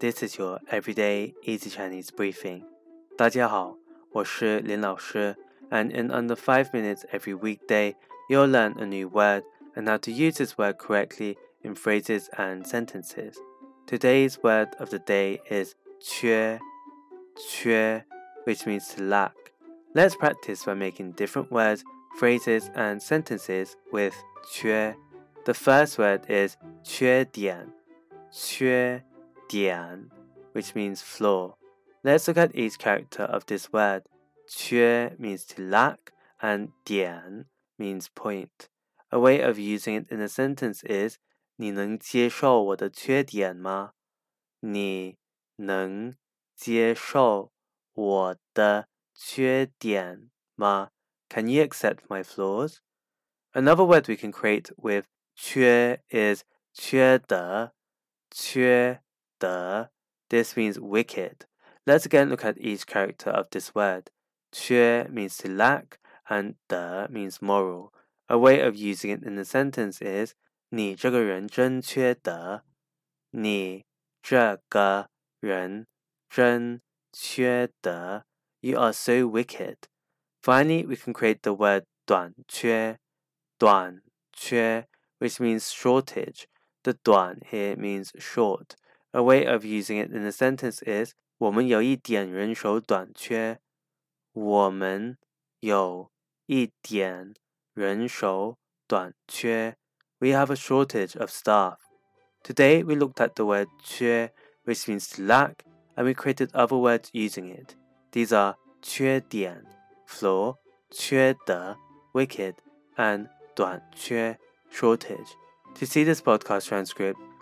This is your everyday easy Chinese briefing. 大家好，我是林老师, and in under 5 minutes every weekday, you'll learn a new word and how to use this word correctly in phrases and sentences. Today's word of the day is 缺,缺, which means to lack. Let's practice by making different words, phrases, and sentences with 缺. The first word is 缺点,缺点, dian, which means flaw. Let's look at each character of this word. Que means to lack, and dian means point. A way of using it in a sentence is 你能接受我的缺点吗？你能接受我的缺点吗？Can you accept my flaws? Another word we can create with 缺 is 缺德，缺 de. This means wicked. Let's again look at each character of this word. Que means to lack, and de means moral. A way of using it in a sentence is 你这个人真缺德。你这个人真缺德。You are so wicked. Finally, we can create the word 短缺,短缺, which means shortage. The 短 here means short. A way of using it in a sentence is 我们有一点人手短缺。我们有一点人手短缺。We have a shortage of staff. Today we looked at the word 缺, which means to lack, and we created other words using it. These are 缺点 flaw, 缺德 wicked, and 短缺 shortage. To see this podcast transcript,